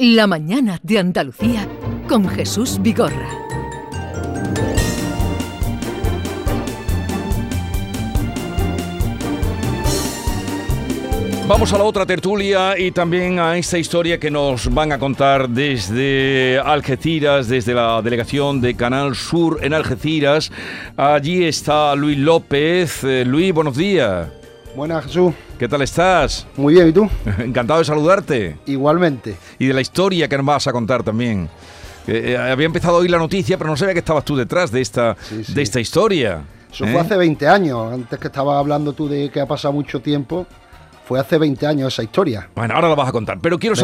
La mañana de Andalucía con Jesús Vigorra. Vamos a la otra tertulia y también a esta historia que nos van a contar desde Algeciras, desde la delegación de Canal Sur en Algeciras. Allí está Luis López. Eh, Luis, buenos días. Buenas, Jesús. ¿Qué tal estás? Muy bien, ¿y tú? Encantado de saludarte. Igualmente. Y de la historia que nos vas a contar también. Eh, eh, había empezado a oír la noticia, pero no sabía que estabas tú detrás de esta, Sí, sí. De esta historia. Eso ¿eh? fue hace 20 años. Antes que estaba hablando tú de que ha pasado mucho tiempo, fue hace 20 años esa historia. Bueno, ahora la vas a contar. Pero quiero,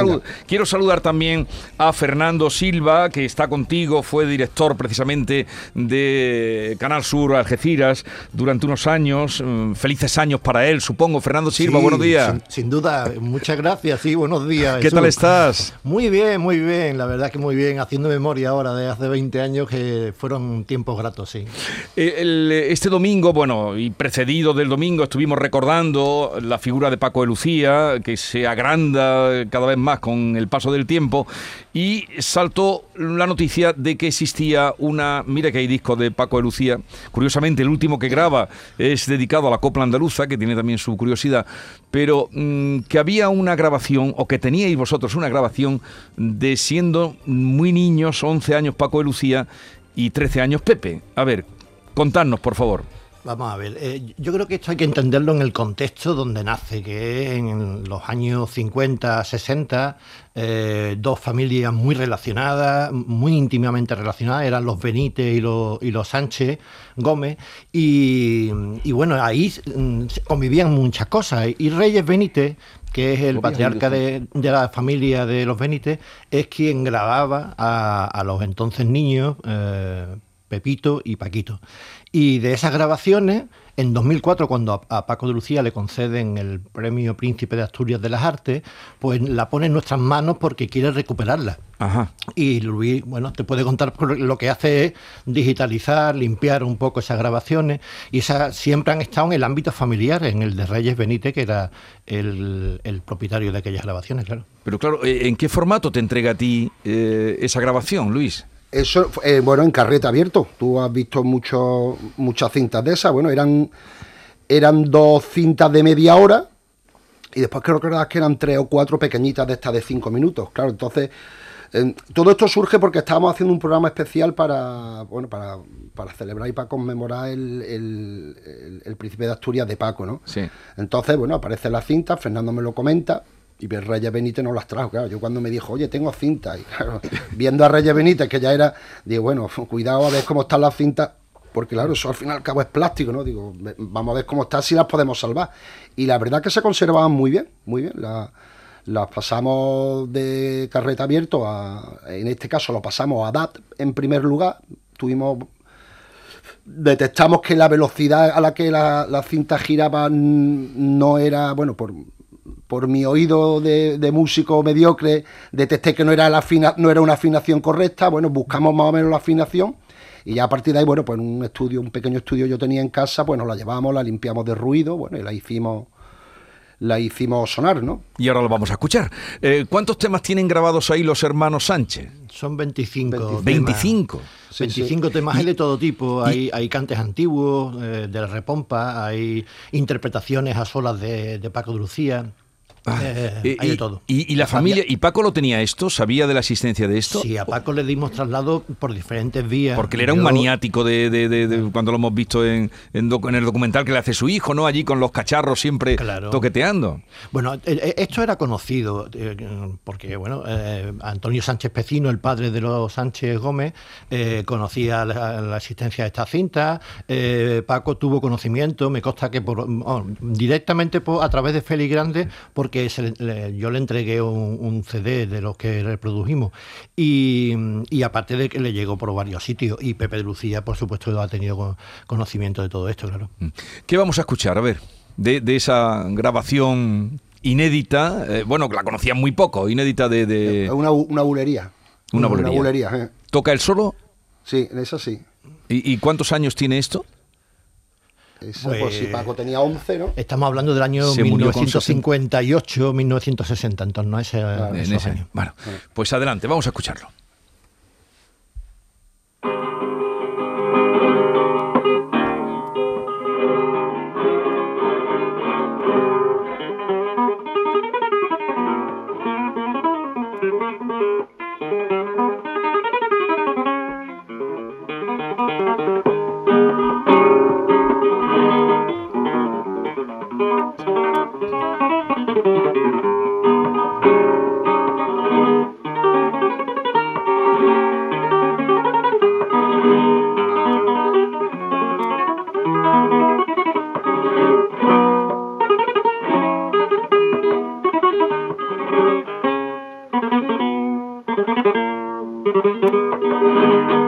quiero saludar también a Fernando Silva, que está contigo, fue director precisamente de Canal Sur Algeciras durante unos años. Mm, Felices años para él, supongo. Fernando Silva, Sí, buenos días. Sin, sin duda, muchas gracias, sí, buenos días. ¿Qué Jesús. tal estás? Muy bien, muy bien, la verdad que muy bien, haciendo memoria ahora de hace 20 años que fueron tiempos gratos, sí. Eh, el- este domingo, bueno, y precedido del domingo, estuvimos recordando la figura de Paco de Lucía, que se agranda cada vez más con el paso del tiempo, y saltó la noticia de que existía una. Mira que hay disco de Paco de Lucía. Curiosamente, el último que graba es dedicado a la copla andaluza, que tiene también su curiosidad, pero mm, que había una grabación, o que teníais vosotros una grabación, de siendo muy niños, 11 años Paco de Lucía y 13 años Pepe. A ver, contadnos, por favor. Vamos a ver, eh, yo creo que esto hay que entenderlo en el contexto donde nace, que es en los años 50, 60, eh, dos familias muy relacionadas, muy íntimamente relacionadas, eran los Benítez y los, y los Sánchez Gómez, y, y bueno, ahí mm, convivían muchas cosas, y Reyes Benítez, que es el Obviamente, patriarca de, de la familia de los Benítez, es quien grababa a, a los entonces niños eh, Pepito y Paquito. Y de esas grabaciones, en 2004, cuando a, Paco de Lucía le conceden el premio Príncipe de Asturias de las Artes, pues la pone en nuestras manos porque quiere recuperarla. Ajá. Y Luis, bueno, te puede contar lo que hace es digitalizar, limpiar un poco esas grabaciones y esas siempre han estado en el ámbito familiar, en el de Reyes Benítez, que era el, el propietario de aquellas grabaciones, claro. Pero claro, ¿en qué formato te entrega a ti eh, esa grabación, Luis? Eso, eh, bueno, en carrete abierto. Tú has visto mucho, muchas cintas de esas. Bueno, eran, eran dos cintas de media hora y después creo que era- que eran tres o cuatro pequeñitas de estas de cinco minutos. Claro, entonces eh, todo esto surge porque estábamos haciendo un programa especial para, bueno, para, para celebrar y para conmemorar el, el, el- el príncipe de Asturias de Paco, ¿no? Sí. Entonces, bueno, aparece la cinta, Fernando me lo comenta. Y Reyes Benítez no las trajo, claro. Yo cuando me dijo, oye, tengo cinta, y viendo a Reyes Benítez, que ya era, digo, bueno, cuidado a ver cómo están las cintas, porque claro, eso al fin y al cabo es plástico, ¿no? Digo, vamos a ver cómo está, si las podemos salvar. Y la verdad que se conservaban muy bien, muy bien. La- las pasamos de carrete abierto a, en este caso lo pasamos a DAT en primer lugar. Tuvimos detectamos que la velocidad a la que la, cinta giraba no era, bueno, por, por mi oído de, de músico mediocre, detecté que no era, la afina- no era una afinación correcta, bueno, buscamos más o menos la afinación y ya a partir de ahí, bueno, pues en un estudio, un pequeño estudio yo tenía en casa, pues nos la llevamos, la limpiamos de ruido, bueno, y la hicimos, la hicimos sonar, ¿no? Y ahora lo vamos a escuchar. Eh, ¿Cuántos temas tienen grabados ahí los hermanos Sánchez? Son 25. temas. 25. Sí, 25 temas hay de todo tipo, hay, hay cantes antiguos, eh, de la repompa, hay interpretaciones a solas de, de Paco de Lucía, eh, Eh, hay y, de todo. y- y la familia, ¿y Paco lo tenía esto? ¿Sabía de la existencia de esto? Sí, a Paco le dimos traslado por diferentes vías. Porque él era un maniático de, de- de- de- cuando lo hemos visto en, en en el documental que le hace su hijo, ¿no? Allí con los cacharros siempre Claro. toqueteando. Bueno, eh, eh, esto era conocido, porque bueno, eh, Antonio Sánchez Pecino, el padre de los Sánchez Gómez, eh, conocía la, la existencia de esta cinta. Paco tuvo conocimiento, me consta que por, oh, directamente por- a través de Félix Grande, porque se le- le- yo le entregué un, un CD de los que reprodujimos. Y, y aparte de que le llegó por varios sitios. Y Pepe de Lucía, por supuesto, ha tenido con- conocimiento de todo esto, claro. ¿Qué vamos a escuchar? A ver, de, de esa grabación inédita, eh, bueno, la conocían muy poco, inédita de... de- Es una, una bulería. Una bulería. bulería, eh. ¿Toca el solo? Sí, eso sí. ¿Y, y cuántos años tiene esto? Esa, pues, si Pues- Paco tenía 11, ¿no? Estamos hablando del año Se murió con 1958, 1960, entonces no ese, Claro. En ese- años. Bueno, pues adelante, vamos a escucharlo. Música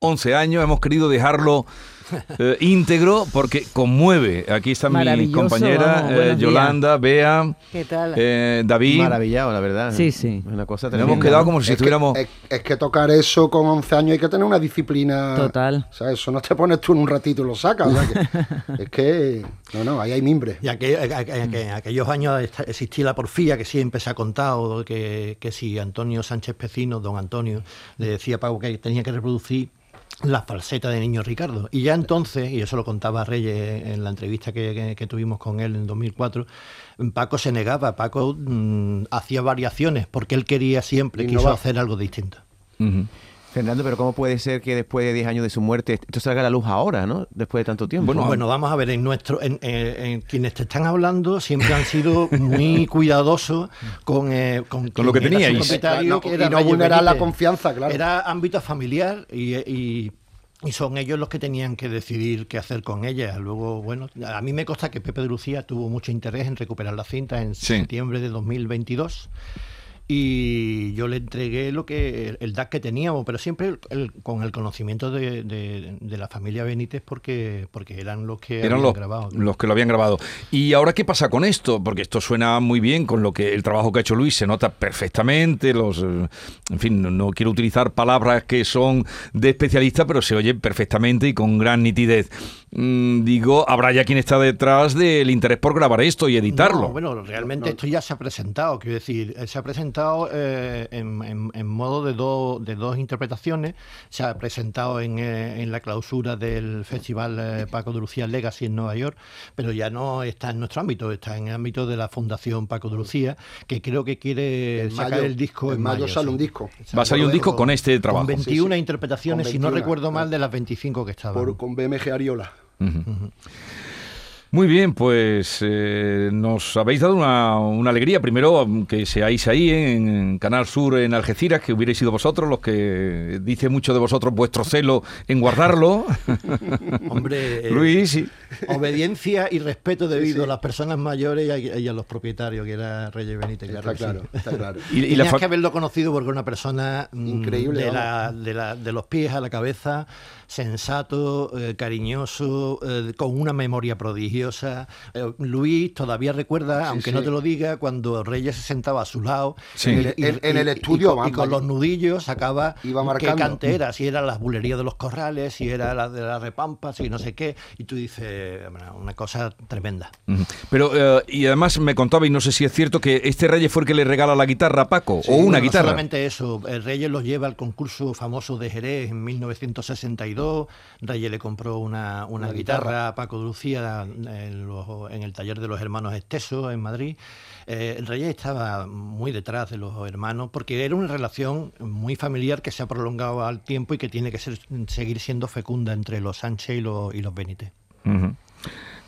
Once años, hemos querido dejarlo eh, íntegro porque conmueve. Aquí está mi compañera vamos, eh. Yolanda, Bea, ¿Qué tal? eh, David. Maravillado, la verdad. Sí, sí. Una cosa Nos hemos quedado como si es, que, estuviéramos... es, es que tocar eso con 11 años hay que tener una disciplina. Total. O sea, eso no te pones tú en un ratito y lo sacas. o sea que- es que, no, no, ahí hay mimbre. Y aquel- en aquellos años existía la porfía que siempre se ha contado, que, que si Antonio Sánchez Pecino, don Antonio, le decía a que tenía que reproducir la falseta de Niño Ricardo. Y ya entonces, y eso lo contaba Reyes en la entrevista que, que- que tuvimos con él en 2004, Paco se negaba, Paco mm, hacía variaciones porque él quería siempre, quiso hacer algo distinto. Fernando, pero ¿cómo puede ser que después de 10 años de su muerte esto salga a la luz ahora, ¿no? Después de tanto tiempo. Bueno, Bueno, vamos a ver, en nuestro, en, en- en quienes te están hablando siempre han sido muy cuidadosos con, eh, con, Con lo que teníais. propietario, No, que y no vulnerar la confianza, claro. Era ámbito familiar y, y- y son ellos los que tenían que decidir qué hacer con ella. Luego, bueno, a mí me consta que Pepe de Lucía tuvo mucho interés en recuperar la cinta en Sí. septiembre de 2022 y yo le entregué lo que el DAC que teníamos, pero siempre el- el- con el conocimiento de, de- de la familia Benítez porque porque eran los que Eran habían los, grabado. los que lo habían grabado. ¿Y ahora qué pasa con esto? Porque esto suena muy bien con lo que el trabajo que ha hecho Luis se nota perfectamente. Los, eh, en fin, no, no quiero utilizar palabras que son de especialista, pero se oye perfectamente y con gran nitidez. Mm, digo, habrá ya quien está detrás del interés por grabar esto y editarlo. No, bueno, realmente esto ya se ha presentado, quiero decir, eh, se ha presentado eh, en, en- en modo de, dos de dos interpretaciones. Se ha presentado en, eh, en la clausura del Festival eh, Paco de Lucía Legacy en Nueva York, pero ya no está en nuestro ámbito, está en el ámbito de la Fundación Paco de Lucía, que creo que quiere En sacar mayo- el disco en, en mayo sale sí. un disco. Va a salir un disco con este trabajo. Con 21 Sí, sí. interpretaciones, Con si no 21, recuerdo mal, de las 25 que estaban. Por, con BMG Ariola. Mm-hmm. Mm-hmm. Muy bien, pues eh, nos habéis dado una, una alegría. Primero, que seáis ahí en Canal Sur, en Algeciras, que hubierais sido vosotros los que dice mucho de vosotros vuestro celo en guardarlo. Hombre, eh, Luis, y- Obediencia y respeto debido a las personas mayores y a, y a los propietarios, que era Reyes Benítez. Está sí. claro, está claro. y, y la Tenías que haberlo conocido porque una persona mm, Increíble, de, la- vamos. de, la- de los pies a la cabeza, sensato, eh, cariñoso, eh, con una memoria prodigiosa. Eh, Luis todavía recuerda, Sí, aunque sí. no te lo diga, cuando Reyes se sentaba a su lado Sí. En- y- en- en el estudio, y, con- y vamos, con los nudillos sacaba Iba qué marcando. cante era, si era las bulerías de los corrales, si era la de la repampa, si no sé qué. Y tú dices, bueno, una cosa tremenda. Pero, eh, y además me contaba, y no sé si es cierto, que este Reyes fue el que le regala la guitarra a Paco, o una guitarra. No solamente eso, el Reyes los lleva al concurso famoso de Jerez en 1962. Reyes le compró una, una Una guitarra, guitarra. a Paco de Lucía en, los- en el taller de los hermanos Esteso en Madrid. Eh, el Reyes estaba muy detrás de los hermanos porque era una relación muy familiar que se ha prolongado al tiempo y que tiene que ser- seguir siendo fecunda entre los Sánchez y los, y los Benítez.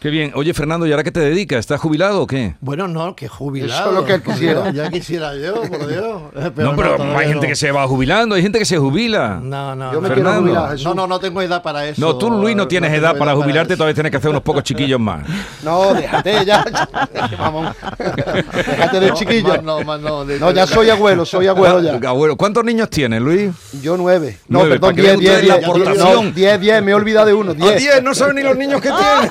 Qué bien. Oye, Fernando, ¿y ahora qué te dedicas? ¿Estás jubilado o qué? Bueno, no, que jubilado. Eso es lo que quisiera. Ya quisiera yo, por Dios. Eh, no, pero hay gente no. que se va jubilando, hay gente que se jubila. No, no. Yo me no. quiero Fernando. jubilar, Jesús. No, no, no tengo edad para eso. No, tú, Luis, no tienes edad para jubilarte, todavía tienes que hacer unos pocos chiquillos más. No, déjate ya. Mamón. déjate de No, chiquillo. más no, más no, de- No, ya soy abuelo, soy abuelo ya. Abuelo, ¿cuántos niños tienes, Luis? Yo nueve. No, Nueve, perdón, diez, diez, diez, diez, diez, me he olvidado de uno, ¡A diez. 10! No saben ni los niños que tienen.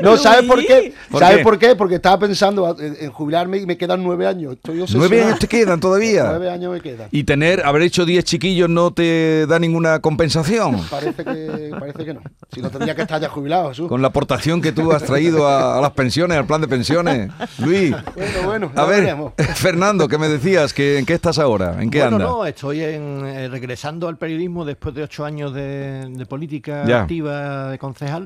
No, ¿sabes por qué? ¿Por ¿Sabes qué? por qué? Porque estaba pensando en, en jubilarme y me quedan nueve años. Estoy. Nueve años te quedan todavía. Nueve años me quedan. Y tener, haber hecho 10 chiquillos no te da ninguna compensación. Parece que, parece que no. Si no tendría que estar ya jubilado, Jesús. Con la aportación que tú has traído a, a las pensiones, al plan de pensiones. Luis. Bueno, bueno, A ver, veremos. Fernando, ¿qué me decías? ¿Que, ¿En qué estás ahora? ¿En qué bueno, andas? no, estoy en, eh, regresando al periodismo después de ocho años de, de política Ya. activa de concejal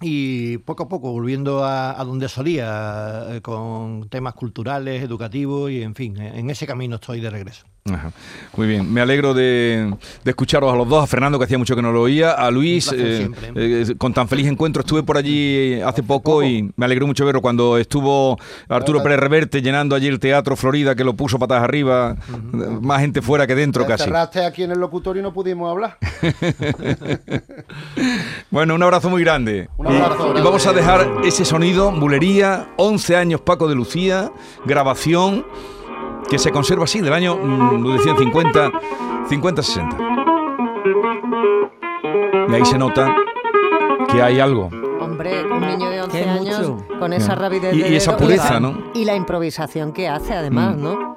y poco a poco volviendo a, a donde solía eh, con temas culturales, educativos y en fin, eh, en ese camino estoy de regreso. Ajá. Muy bien, me alegro de, de escucharos a los dos, a Fernando que hacía mucho que no lo oía, a Luis, eh, eh, con tan feliz encuentro estuve por allí hace poco y me alegró mucho verlo cuando estuvo Arturo Pérez Reverte llenando allí el Teatro Florida que lo puso patas arriba, más gente fuera que dentro Te casi. encerraste aquí en el locutorio y no pudimos hablar. Bueno, un abrazo muy grande. Un abrazo y, y vamos a dejar ese sonido, bulería, 11 años Paco de Lucía, grabación que se conserva así del año, mm, lo decían 50, 50-60. Y ahí se nota que hay algo. Hombre, un niño de 11 Qué años mucho. con esa rapidez Y- de y esa pureza, la- ¿no? Y la improvisación que hace, además, Mm. ¿no?